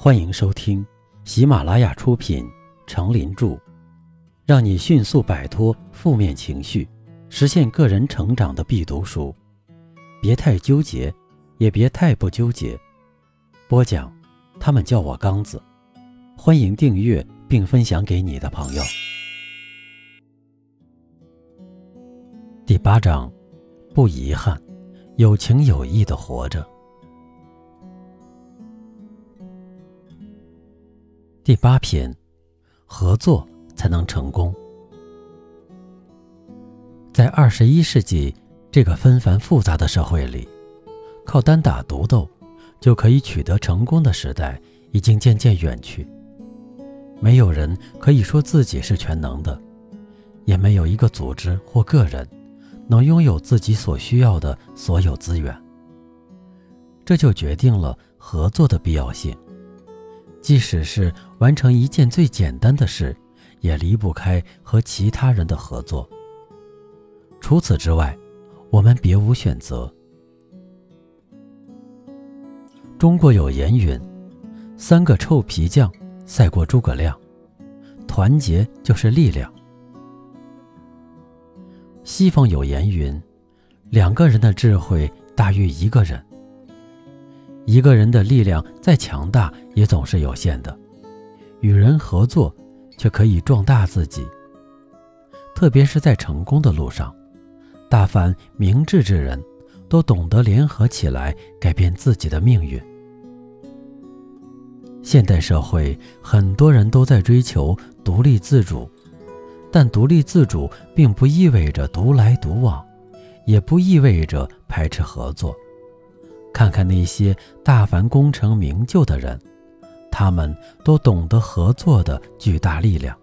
欢迎收听喜马拉雅出品《成林著》，让你迅速摆脱负面情绪，实现个人成长的必读书。别太纠结，也别太不纠结。播讲，他们叫我刚子。欢迎订阅并分享给你的朋友。第八章，不遗憾，有情有义的活着。第八篇，合作才能成功。在二十一世纪这个纷繁复杂的社会里，靠单打独斗就可以取得成功的时代已经渐渐远去。没有人可以说自己是全能的，也没有一个组织或个人能拥有自己所需要的所有资源。这就决定了合作的必要性。即使是完成一件最简单的事，也离不开和其他人的合作。除此之外，我们别无选择。中国有言云：“三个臭皮匠赛过诸葛亮。”团结就是力量。西方有言云：“两个人的智慧大于一个人。”一个人的力量再强大，也总是有限的。与人合作，却可以壮大自己。特别是在成功的路上，大凡明智之人，都懂得联合起来改变自己的命运。现代社会，很多人都在追求独立自主，但独立自主并不意味着独来独往，也不意味着排斥合作。看看那些大凡功成名就的人，他们都懂得合作的巨大力量。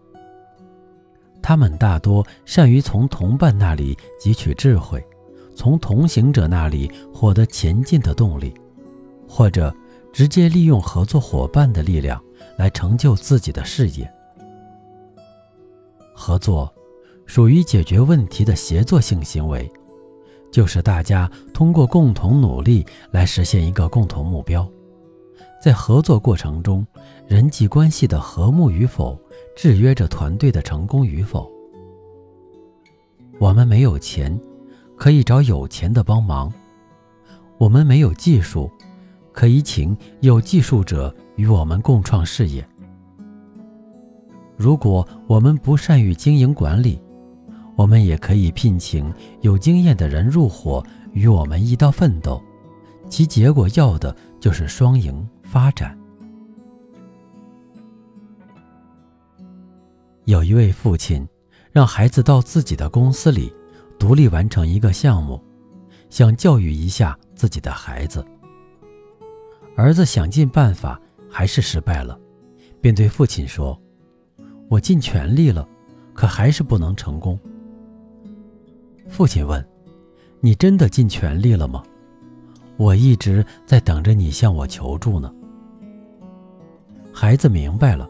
他们大多善于从同伴那里汲取智慧，从同行者那里获得前进的动力，或者直接利用合作伙伴的力量来成就自己的事业。合作属于解决问题的协作性行为。就是大家通过共同努力来实现一个共同目标，在合作过程中，人际关系的和睦与否，制约着团队的成功与否。我们没有钱，可以找有钱的帮忙；我们没有技术，可以请有技术者与我们共创事业。如果我们不善于经营管理，我们也可以聘请有经验的人入伙，与我们一道奋斗，其结果要的就是双赢发展。有一位父亲，让孩子到自己的公司里独立完成一个项目，想教育一下自己的孩子。儿子想尽办法，还是失败了，便对父亲说：“我尽全力了，可还是不能成功。”父亲问：“你真的尽全力了吗？我一直在等着你向我求助呢。”孩子明白了，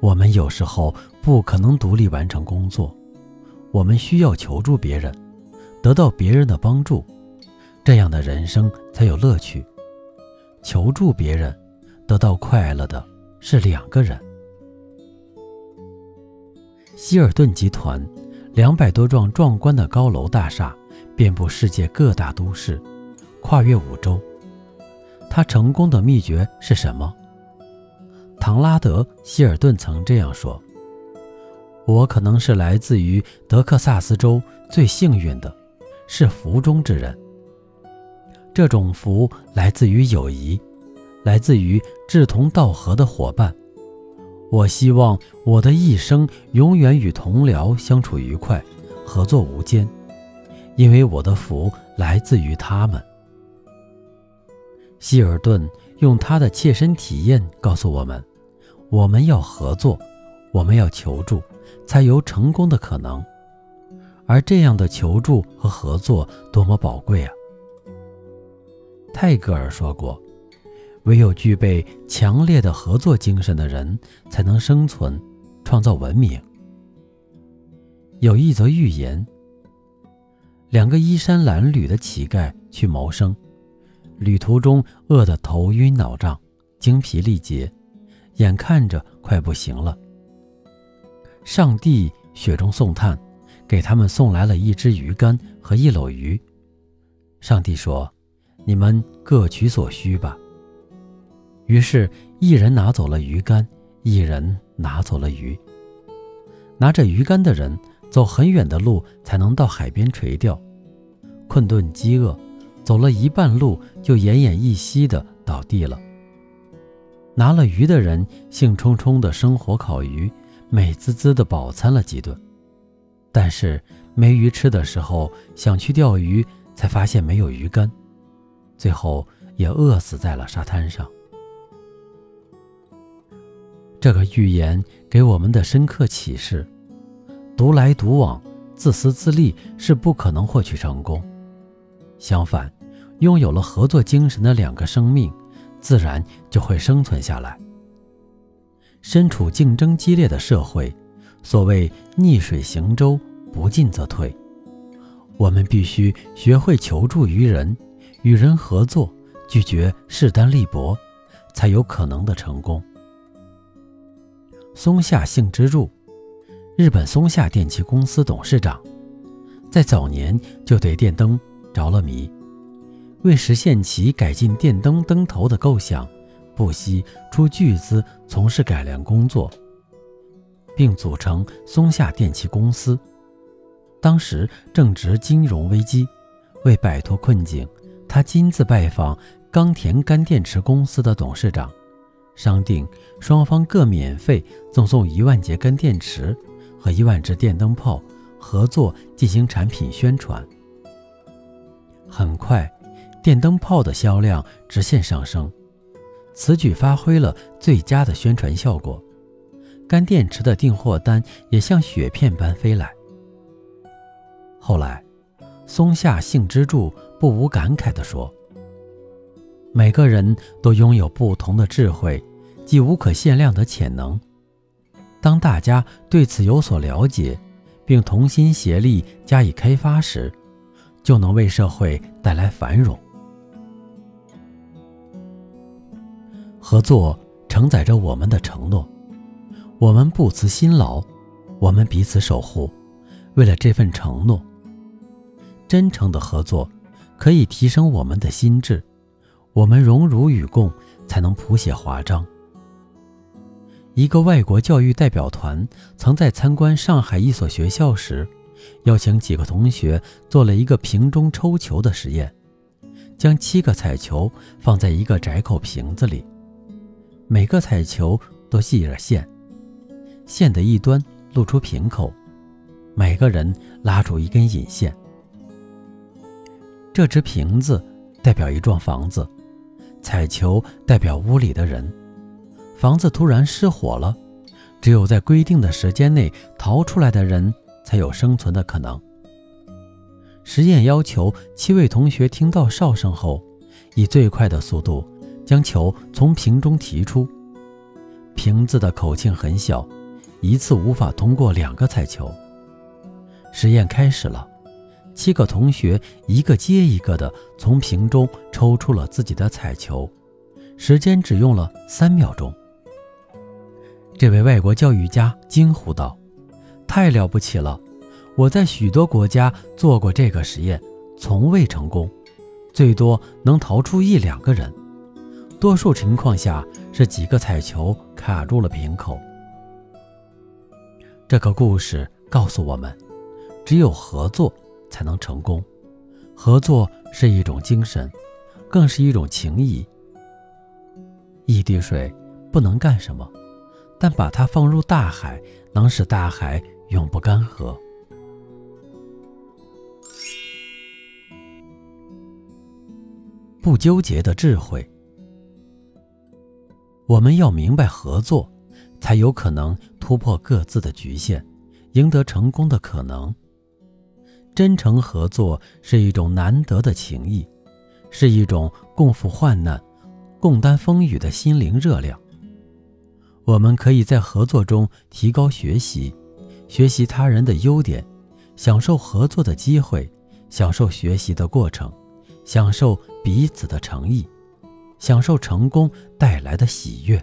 我们有时候不可能独立完成工作，我们需要求助别人，得到别人的帮助，这样的人生才有乐趣。求助别人，得到快乐的是两个人。希尔顿集团。两百多幢壮观的高楼大厦遍布世界各大都市，跨越五洲。他成功的秘诀是什么？唐拉德·希尔顿曾这样说：“我可能是来自于德克萨斯州最幸运的，是福中之人。这种福来自于友谊，来自于志同道合的伙伴。”我希望我的一生永远与同僚相处愉快，合作无间，因为我的福来自于他们。希尔顿用他的切身体验告诉我们：我们要合作，我们要求助，才有成功的可能。而这样的求助和合作多么宝贵啊！泰戈尔说过。唯有具备强烈的合作精神的人，才能生存，创造文明。有一则寓言：两个衣衫褴褛的乞丐去谋生，旅途中饿得头晕脑胀、精疲力竭，眼看着快不行了。上帝雪中送炭，给他们送来了一只鱼竿和一篓鱼。上帝说：“你们各取所需吧。”于是，一人拿走了鱼竿，一人拿走了鱼。拿着鱼竿的人走很远的路才能到海边垂钓，困顿饥饿，走了一半路就奄奄一息的倒地了。拿了鱼的人兴冲冲的生火烤鱼，美滋滋的饱餐了几顿。但是没鱼吃的时候，想去钓鱼，才发现没有鱼竿，最后也饿死在了沙滩上。这个寓言给我们的深刻启示：独来独往、自私自利是不可能获取成功。相反，拥有了合作精神的两个生命。自然就会生存下来。身处竞争激烈的社会，所谓逆水行舟，不进则退。我们必须学会求助于人，与人合作，拒绝势单力薄，才有可能的成功。松下幸之助，日本松下电器公司董事长，在早年就对电灯着了迷。为实现其改进电灯灯头的构想，不惜出巨资从事改良工作，并组成松下电器公司。当时正值金融危机，为摆脱困境，他亲自拜访冈田干电池公司的董事长，商定双方各免费赠送一万节干电池和一万只电灯泡，合作进行产品宣传。很快。电灯泡的销量直线上升，此举发挥了最佳的宣传效果。干电池的订货单也像雪片般飞来。后来，松下幸之助不无感慨地说：“每个人都拥有不同的智慧及无可限量的潜能。当大家对此有所了解，并同心协力加以开发时，就能为社会带来繁荣。”合作承载着我们的承诺，我们不辞辛劳，我们彼此守护。为了这份承诺，真诚的合作可以提升我们的心智。我们荣辱与共，才能谱写华章。一个外国教育代表团曾在参观上海一所学校时，邀请几个同学做了一个瓶中抽球的实验，将七个彩球放在一个窄口瓶子里。每个彩球都系着线，线的一端露出瓶口，每个人拉住一根引线。这只瓶子代表一幢房子，彩球代表屋里的人。房子突然失火了，只有在规定的时间内逃出来的人才有生存的可能。实验要求七位同学听到哨声后，以最快的速度。将球从瓶中提出，瓶子的口径很小，一次无法通过两个彩球。实验开始了，七个同学一个接一个的从瓶中抽出了自己的彩球，时间只用了三秒钟。这位外国教育家惊呼道：“太了不起了！我在许多国家做过这个实验，从未成功，最多能逃出一两个人。”多数情况下是几个彩球卡住了瓶口。这个故事告诉我们，只有合作才能成功。合作是一种精神，更是一种情谊。一滴水不能干什么，但把它放入大海，能使大海永不干涸。不纠结的智慧。我们要明白，合作才有可能突破各自的局限，赢得成功的可能。真诚合作是一种难得的情谊，是一种共赴患难、共担风雨的心灵热量。我们可以在合作中提高学习，学习他人的优点，享受合作的机会，享受学习的过程，享受彼此的诚意。享受成功带来的喜悦。